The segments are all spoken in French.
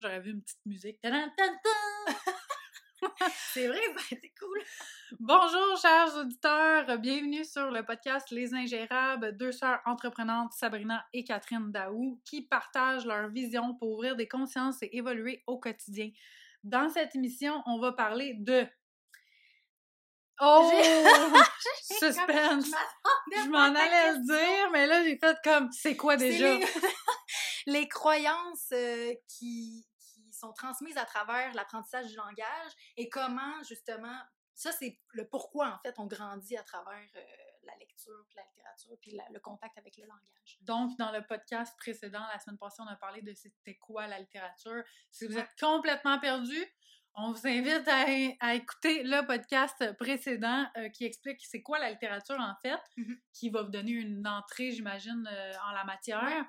J'aurais vu une petite musique. C'est vrai, ça a été cool. Bonjour, chers auditeurs. Bienvenue sur le podcast Les Ingérables, deux sœurs entreprenantes, Sabrina et Catherine Daou, qui partagent leur vision pour ouvrir des consciences et évoluer au quotidien. Dans cette émission, on va parler de. Oh! Suspense! Je m'en allais le dire, mais là, j'ai fait comme, c'est quoi déjà? Les... les croyances euh, qui sont transmises à travers l'apprentissage du langage et comment, justement, ça, c'est le pourquoi, en fait, on grandit à travers euh, la lecture, puis la littérature, puis la- le contact avec le langage. Donc, dans le podcast précédent, la semaine passée, on a parlé de c'était quoi la littérature. Si vous êtes complètement perdu, on vous invite à, à écouter le podcast précédent euh, qui explique c'est quoi la littérature en fait, Mhm. qui va vous donner une entrée, j'imagine, euh, en la matière, Ouais.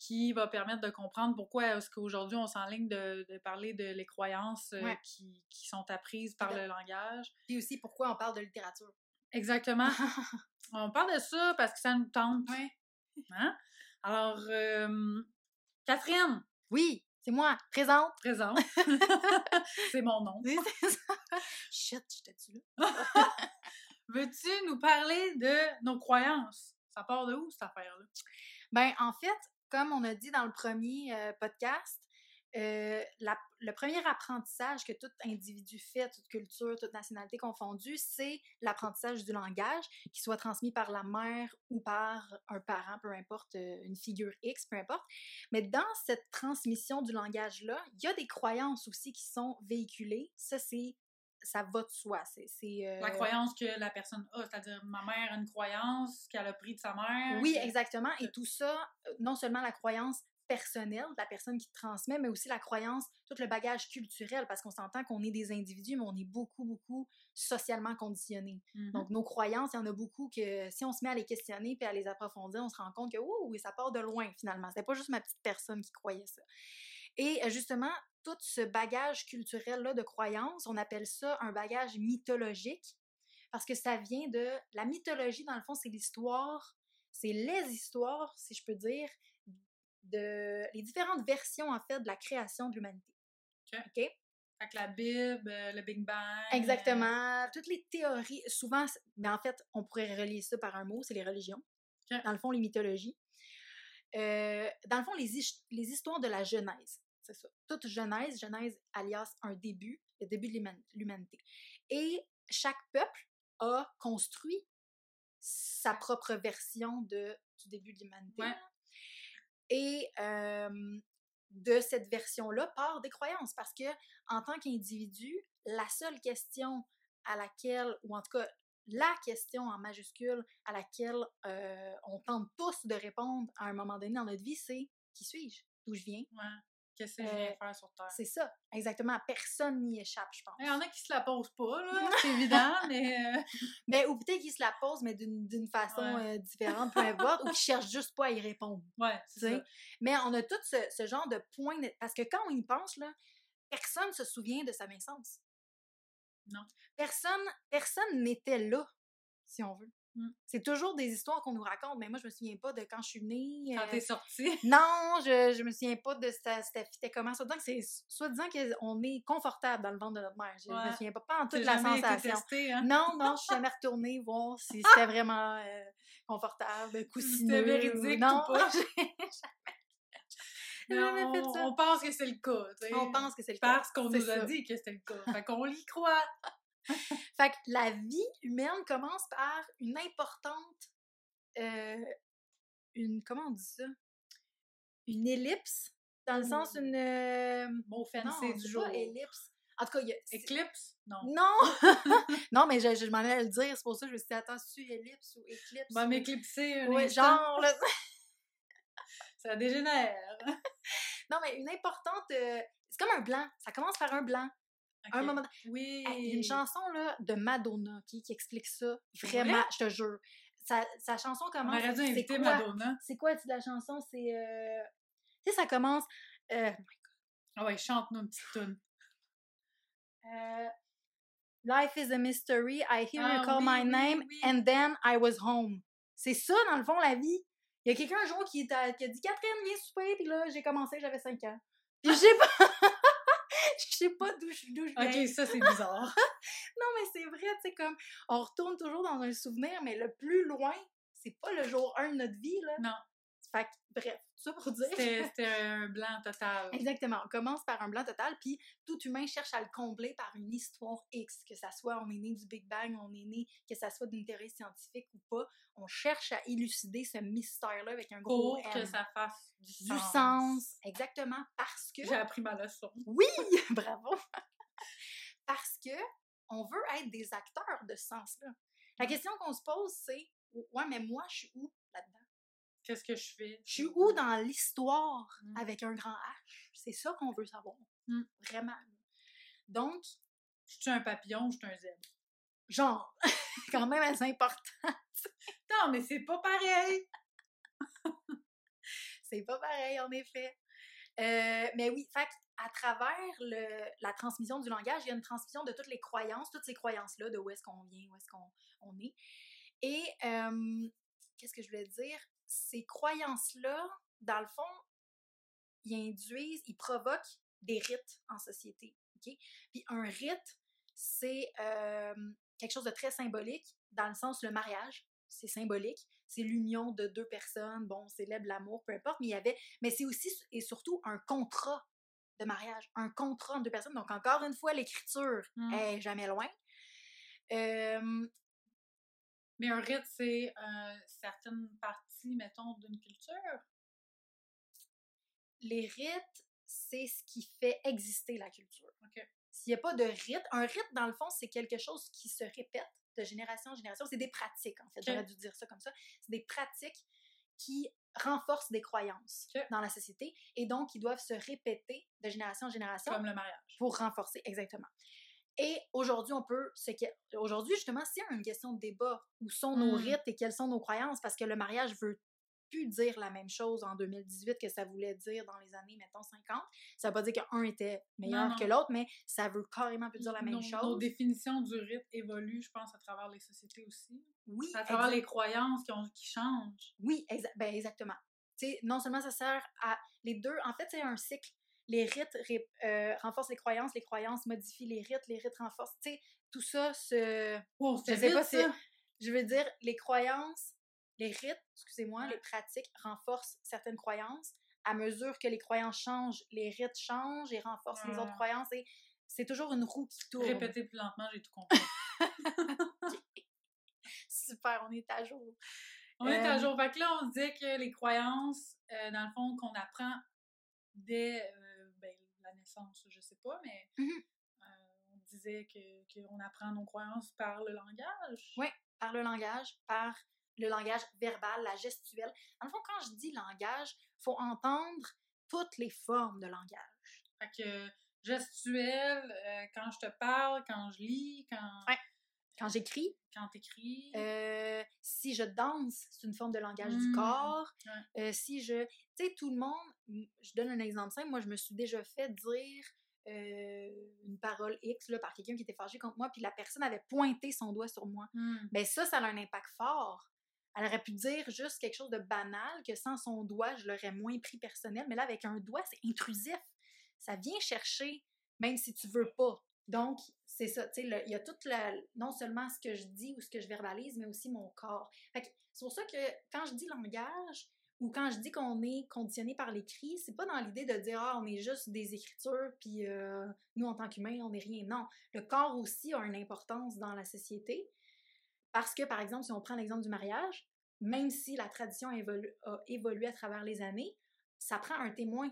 Qui va permettre de comprendre pourquoi est-ce qu'aujourd'hui on s'enligne de, de parler de les croyances euh, Ouais. qui, qui sont apprises par le langage. Puis aussi, pourquoi on parle de littérature. Exactement. on parle de ça parce que ça nous tente. Ouais. Hein? Alors, euh, Catherine, Oui, c'est moi, présente. présente. c'est mon nom. Oui, ça. Shit, j'étais-tu là? Veux-tu nous parler de nos croyances? Ça part de où, cette affaire-là? Ben, en fait, comme on a dit dans le premier euh, podcast, euh, le premier apprentissage que tout individu fait, toute culture, toute nationalité confondue, c'est l'apprentissage du langage, qui soit transmis par la mère ou par un parent, peu importe, euh, une figure X, peu importe. Mais dans cette transmission du langage-là, il y a des croyances aussi qui sont véhiculées. Ça, c'est ça va de soi. C'est, euh, La croyance que la personne a, c'est-à-dire ma mère a une croyance qu'elle a pris de sa mère. Oui, exactement. Et tout ça, euh, non seulement la croyance personnelle de la personne qui transmet, mais aussi la croyance, tout le bagage culturel, parce qu'on s'entend qu'on est des individus, mais on est beaucoup, beaucoup socialement conditionnés. Mhm. Donc, nos croyances, il y en a beaucoup que si on se met à les questionner puis à les approfondir, on se rend compte que, ouh, ça part de loin, finalement. C'était pas juste ma petite personne qui croyait ça. Et euh, justement, tout ce bagage culturel-là de croyances, on appelle ça un bagage mythologique, parce que ça vient de... La mythologie, dans le fond, c'est l'histoire, c'est les histoires, si je peux dire, de... les différentes versions, en fait, de la création de l'humanité. Ok. OK? Fait que la Bible, euh, le Big Bang. Exactement. Toutes les théories, souvent, mais en fait, on pourrait relier ça par un mot, c'est les religions. Ok. Dans le fond, les mythologies. Euh, dans le fond, les, his- les histoires de la Genèse, c'est ça. Toute Genèse, Genèse alias un début, le début de l'human- l'humanité. Et chaque peuple a construit sa propre version de, du début de l'humanité. Ouais. Et euh, de cette version-là part des croyances parce que en tant qu'individu, la seule question à laquelle, ou en tout cas la question en majuscule à laquelle euh, on tente tous de répondre à un moment donné dans notre vie, c'est qui suis-je? D'où je viens? Ouais. Qu'est-ce que je viens Euh, faire sur Terre? C'est ça, exactement. Personne n'y échappe, je pense. Il y en a qui se la posent pas, là, c'est évident, mais... euh, Mais, ou peut-être qu'ils se la posent, mais d'une d'une façon Ouais. euh, différente, peu importe, ou qu'ils cherchent juste pas à y répondre. Ouais, c'est ça. Mais on a tout ce, ce genre de points. de- Parce que quand on y pense, là, personne se souvient de sa naissance. Non. Personne personne n'était là, si on veut. Mm. C'est toujours des histoires qu'on nous raconte, mais moi, je me souviens pas de quand je suis née. Quand euh, t'es sortie. Non, je, je me souviens pas de cette c'était comment. Soit disant que c'est soit disant qu'on est confortable dans le ventre de notre mère. Je, je me Ouais. souviens pas, pas en toute la jamais sensation. hein? Non, non, je suis jamais retournée voir si c'était vraiment euh, confortable, coussineux. véridique ou non, pas. j'ai Fait on, ça. on pense que c'est le cas, tu. On pense que c'est le cas. Parce qu'on nous a ça. dit que c'était le cas. Fait qu'on l'y croit. Fait que la vie humaine commence par une importante. euh, une. Comment on dit ça? Une ellipse. Dans le sens une. euh, Mot non, du c'est jour. pas ellipse. En tout cas, il y a. Éclipse? Non. Non! non, mais je, je m'en allais le dire, c'est pour ça que je me suis dit, attends, c'est ellipse ou éclipse? Va m'éclipser instant. genre, là. Ça dégénère. Non, mais une importante. euh, c'est comme un blanc. Ça commence par un blanc. Un moment. Oui. Hey, Il y a une chanson là, de Madonna qui, qui explique ça. Vraiment, vrai? je te jure. Sa, sa chanson On commence. aurait dû inviter quoi? Madonna. C'est quoi la chanson? C'est. euh, Tu sais, ça commence. euh, Ah ouais, chante-nous une petite tune. euh, Life is a mystery. I hear Ah you call oui, my oui, name, oui. and then I was home. C'est ça, dans le fond, la vie? Il y a quelqu'un un jour qui, t'a- qui a dit Catherine, viens souper, puis là, j'ai commencé, j'avais 5 ans. Je sais pas. Je sais pas d'où je d'où je viens. Ok, ça c'est bizarre. Non, mais c'est vrai, tu sais, comme on retourne toujours dans un souvenir, mais le plus loin, c'est pas le jour 1 de notre vie, là. Non. Fait que, bref, tout ça pour dire. C'était un blanc total. Exactement. On commence par un blanc total, puis tout humain cherche à le combler par une histoire X, que ça soit on est né du Big Bang, on est né, que ça soit d'une théorie scientifique ou pas. On cherche à élucider ce mystère-là avec un gros Pour que M. ça fasse du sens. Du sens. Exactement. Parce que. J'ai appris ma leçon. Oui! Bravo! Parce que on veut être des acteurs de ce sens-là. La question qu'on se pose, c'est Ouais, mais moi, je suis où? Qu'est-ce que je fais? Je suis où dans l'histoire Mm. avec un grand H? C'est ça qu'on veut savoir. Mm. Vraiment. Donc, Je suis un papillon ou je suis un zèbre? genre, quand même assez important. Non, mais c'est pas pareil! C'est pas pareil, en effet. Euh, mais oui, fait à travers le, la transmission du langage, il y a une transmission de toutes les croyances, toutes ces croyances-là, de où est-ce qu'on vient, où est-ce qu'on on est. Et euh, qu'est-ce que je voulais dire? Ces croyances-là, dans le fond, ils induisent, ils provoquent des rites en société. Puis un rite, c'est euh, quelque chose de très symbolique, dans le sens le mariage, c'est symbolique. C'est l'union de deux personnes, bon, on célèbre l'amour, peu importe, mais il y avait. Mais c'est aussi et surtout un contrat de mariage, un contrat entre deux personnes. Donc, encore une fois, l'écriture Mm. est jamais loin. Euh, Mais un rite, c'est euh, certaines parties, mettons, d'une culture. les rites, c'est ce qui fait exister la culture. OK. S'il n'y a pas de rite, un rite, dans le fond, c'est quelque chose qui se répète de génération en génération. C'est des pratiques, en fait. OK. J'aurais dû dire ça comme ça. C'est des pratiques qui renforcent des croyances dans la société et donc ils doivent se répéter de génération en génération Comme le mariage. pour renforcer, exactement. Et aujourd'hui, on peut. Aujourd'hui, justement, c'est une question de débat. Où sont nos Mm. rites et quelles sont nos croyances? Parce que le mariage veut plus dire la même chose en 2018 que ça voulait dire dans les années, mettons, 50. Ça veut pas dire qu'un était meilleur Non, que l'autre, mais ça veut carrément plus dire la même nos, chose. Nos définitions du rite évoluent, je pense, à travers les sociétés aussi. Oui, À travers exact- les croyances qui, ont, qui changent. Oui, exa- ben exactement. Tu sais, non seulement ça sert à les deux, en fait, c'est un cycle. Les rites euh, renforcent les croyances, les croyances modifient les rites, les rites renforcent. Tu sais, tout ça se. Wow, Je sais vite, pas si-! Je veux dire, les croyances, les rites, excusez-moi, Ouais. les pratiques renforcent certaines croyances. À mesure que les croyances changent, les rites changent et renforcent les autres croyances. Et c'est toujours une roue qui tourne. Répétez plus lentement, j'ai tout compris. Super, on est à jour. On est à Euh, jour. Fait que là, on se disait que les croyances, euh, dans le fond, qu'on apprend dès la naissance, je sais pas, mais Mhm. euh, on disait que qu'on apprend nos croyances par le langage. Oui. Par le langage, par le langage verbal, la gestuelle. Le fond, quand je dis langage, faut entendre toutes les formes de langage. Fait que gestuel, euh, quand je te parle, quand je lis, quand, Ouais. Quand j'écris, quand t'écris? Euh, si je danse, c'est une forme de langage du Mm. corps. Ouais. Euh, si je. Tu sais, tout le monde. Je donne un exemple simple. Moi, je me suis déjà fait dire euh, une parole X là, par quelqu'un qui était fâché contre moi, puis la personne avait pointé son doigt sur moi. Hmm. Ben ça, ça a un impact fort. Elle aurait pu dire juste quelque chose de banal, que sans son doigt, je l'aurais moins pris personnel. Mais là, avec un doigt, c'est intrusif. Ça vient chercher, même si tu veux pas. Donc, c'est ça, tu sais, il y a tout la, non seulement ce que je dis ou ce que je verbalise, mais aussi mon corps. C'est pour ça que quand je dis langage, ou quand je dis qu'on est conditionné par l'écrit, c'est pas dans l'idée de dire ah on est juste des écritures puis euh, nous en tant qu'humains on n'est rien. Non, le corps aussi a une importance dans la société parce que par exemple si on prend l'exemple du mariage, même si la tradition évolu- a évolué à travers les années, ça prend un témoin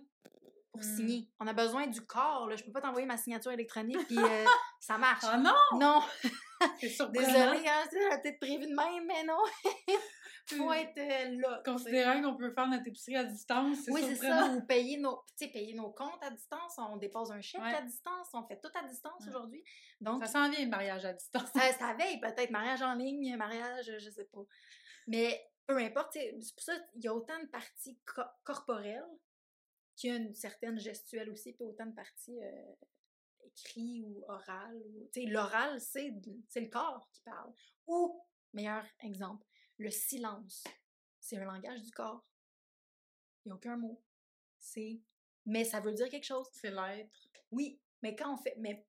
pour Mm. signer. On a besoin du corps. Là. Je peux pas t'envoyer ma signature électronique puis euh, ça marche. Ah non! Non, C'est surprenant. désolée, hein, peut-être prévu de même, mais non. Faut être euh, là. Considérant qu'on peut faire notre épicerie à distance, c'est Oui, c'est ça. Ou payer nos, payer nos comptes à distance. On dépose un chèque Ouais. à distance. On fait tout à distance Ouais. aujourd'hui. Donc, Ça s'en vient, le mariage à distance. ça, ça veille peut-être mariage en ligne, mariage, je sais pas. Mais peu importe, c'est pour ça qu'il y a autant de parties co- corporelles qu'il y a une certaine gestuelle aussi, puis autant de parties euh, écrites ou orales. Ou, l'oral, c'est c'est le corps qui parle. Ou, meilleur exemple, le silence. C'est un langage du corps. Il n'y a aucun mot. C'est mais ça veut dire quelque chose. C'est l'être. Oui, mais quand on fait, mais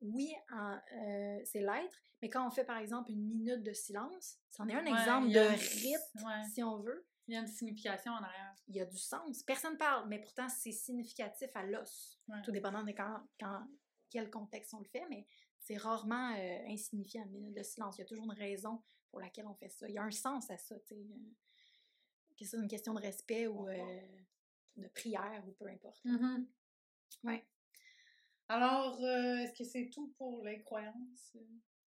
oui, euh, c'est l'être, mais quand on fait par exemple une minute de silence, c'en est un Ouais, exemple de rythme, ouais. si on veut. Il y a une signification en arrière. Il y a du sens. Personne parle, mais pourtant c'est significatif à l'os. Ouais. Tout dépendant de quand, quand, quel contexte on le fait, mais c'est rarement euh, insignifiant une minute de silence. Il y a toujours une raison pour laquelle on fait ça. Il y a un sens à ça, tu sais. euh, Que ce soit une question de respect ou euh, de prière ou peu importe. Mhm. Ouais. Alors, euh, est-ce que c'est tout pour les croyances?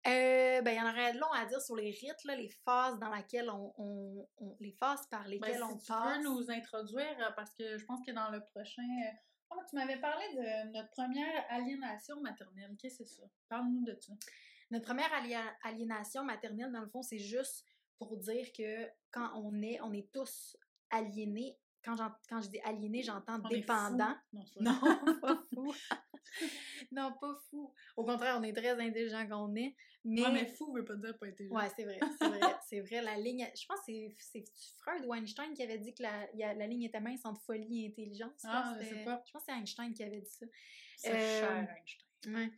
Euh, ben, il y en aurait long à dire sur les rites, là, les phases dans lesquelles on, on- on- les phases par Ben, lesquelles si on tu passe. peux nous introduire, euh, parce que je pense que dans le prochain... euh, ah, tu m'avais parlé de notre première aliénation maternelle. Qu'est-ce que c'est ça? Parle-nous de ça. Notre première alia- aliénation maternelle, dans le fond, c'est juste pour dire que quand on est, on est tous aliénés. Quand, quand je dis aliéné, j'entends dépendant. Non, pas fou. Non, pas fou. Au contraire, on est très intelligent quand on est. Mais, Ouais, mais fou veut pas dire pas intelligent. Ouais, c'est vrai, c'est vrai, c'est vrai. La ligne, je pense que c'est- Freud ou Einstein qui avait dit que la, a- la ligne était mince entre folie et intelligence. Ah, je sais pas. Je pense que c'est Einstein qui avait dit ça. C'est Euh, cher, Einstein. Ouais.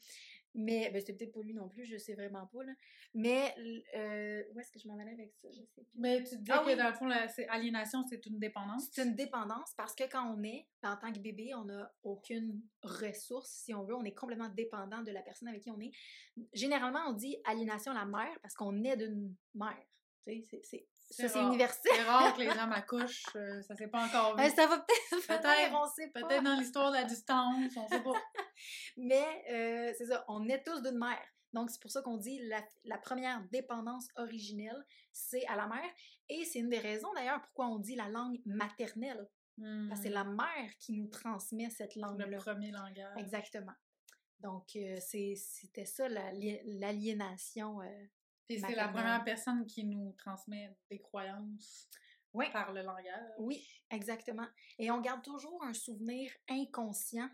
Mais, ben, c'était peut-être pas lui non plus, je sais vraiment pas, là. Mais, euh, où est-ce que je m'en allais avec ça? Je sais plus. Mais tu disais Ah que oui. dans le fond, la c'est- une dépendance? C'est une dépendance parce que quand on est, en tant que bébé, on n'a aucune ressource, si on veut. On est complètement dépendant de la personne avec qui on est. Généralement, on dit aliénation à la mère parce qu'on est d'une mère. C'est- ça, c'est rare. universel. C'est rare que les hommes accouchent, euh, ça s'est pas encore vu. Euh, ça va peut-être Peut-être- on sait pas. Peut-être dans l'histoire de la distance, on sait pas. Mais euh, c'est ça, on est tous d'une mère. Donc, c'est pour ça qu'on dit la, la première dépendance originelle, c'est à la mère. Et c'est une des raisons d'ailleurs pourquoi on dit la langue maternelle. Parce que c'est la mère qui nous transmet cette Hmm. le langue-là. premier langage. Exactement. Donc, euh, c'est- c'était ça la- l'aliénation. euh, Puis c'est la première personne qui nous transmet des croyances Oui. par le langage. Oui, exactement. Et on garde toujours un souvenir inconscient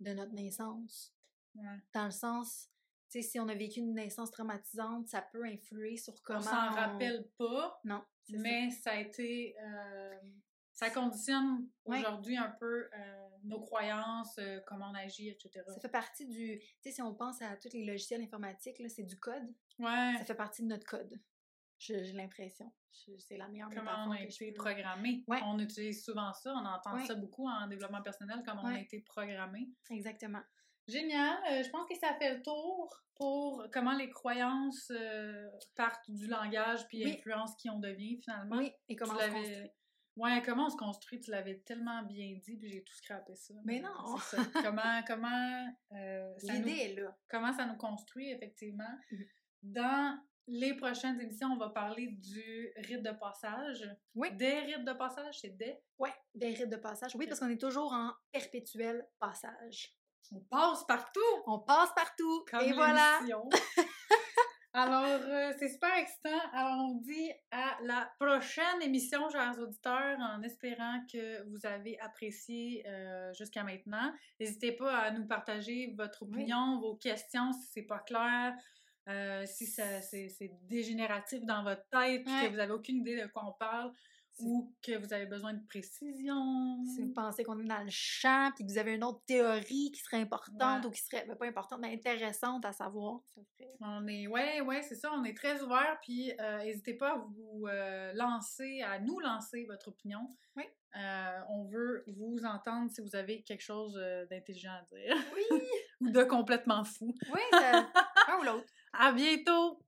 de notre naissance. Ouais. Dans le sens, tu sais, si on a vécu une naissance traumatisante, ça peut influer sur comment. On s'en rappelle pas, Non, c'est ça. mais ça a été. euh, ça conditionne aujourd'hui un peu euh, nos croyances, euh, comment on agit, etc. Ça fait partie du. Tu sais, si on pense à tous les logiciels informatiques, c'est du code. Ouais. Ça fait partie de notre code. J'ai l'impression. C'est la meilleure Comment on a été peux- programmé. Ouais. On utilise souvent ça, on entend Ouais. ça beaucoup en développement personnel, comment on a été programmé. Exactement. Génial. Euh, je pense que ça fait le tour pour comment les croyances euh, partent du langage puis Oui. influencent qui on devient finalement. Oui, et comment Tu on se construit. Ouais, comment on se construit, tu l'avais tellement bien dit, puis j'ai tout scrappé ça. Mais non! Ça. comment, comment, euh, ça nous- L'idée est là. comment ça nous construit, effectivement. Mhm. Dans les prochaines émissions, on va parler du rite de passage. Oui. Des rites de passage, c'est des? Oui, des rites de passage. Oui, parce qu'on est toujours en perpétuel passage. On passe partout! On passe partout. Comme et voilà. Alors, euh, c'est super excitant. Alors, on dit à la prochaine émission, chers auditeurs, en espérant que vous avez apprécié euh, jusqu'à maintenant. N'hésitez pas à nous partager votre Oui. opinion, vos questions, si c'est pas clair, euh, si ça- c'est c'est dégénératif dans votre tête, puis que vous avez aucune idée de quoi on parle, ou que vous avez besoin de précision. Si vous pensez qu'on est dans le champ, puis que vous avez une autre théorie qui serait importante Ouais. ou qui serait ben, pas importante, mais intéressante à savoir, ça serait. On est, ouais, ouais, c'est ça, on est très ouvert, puis euh, n'hésitez pas à vous euh, lancer, à nous lancer votre opinion. Oui. Euh, on veut vous entendre si vous avez quelque chose d'intelligent à dire Oui! ou de complètement fou. oui, un ou l'autre. À bientôt!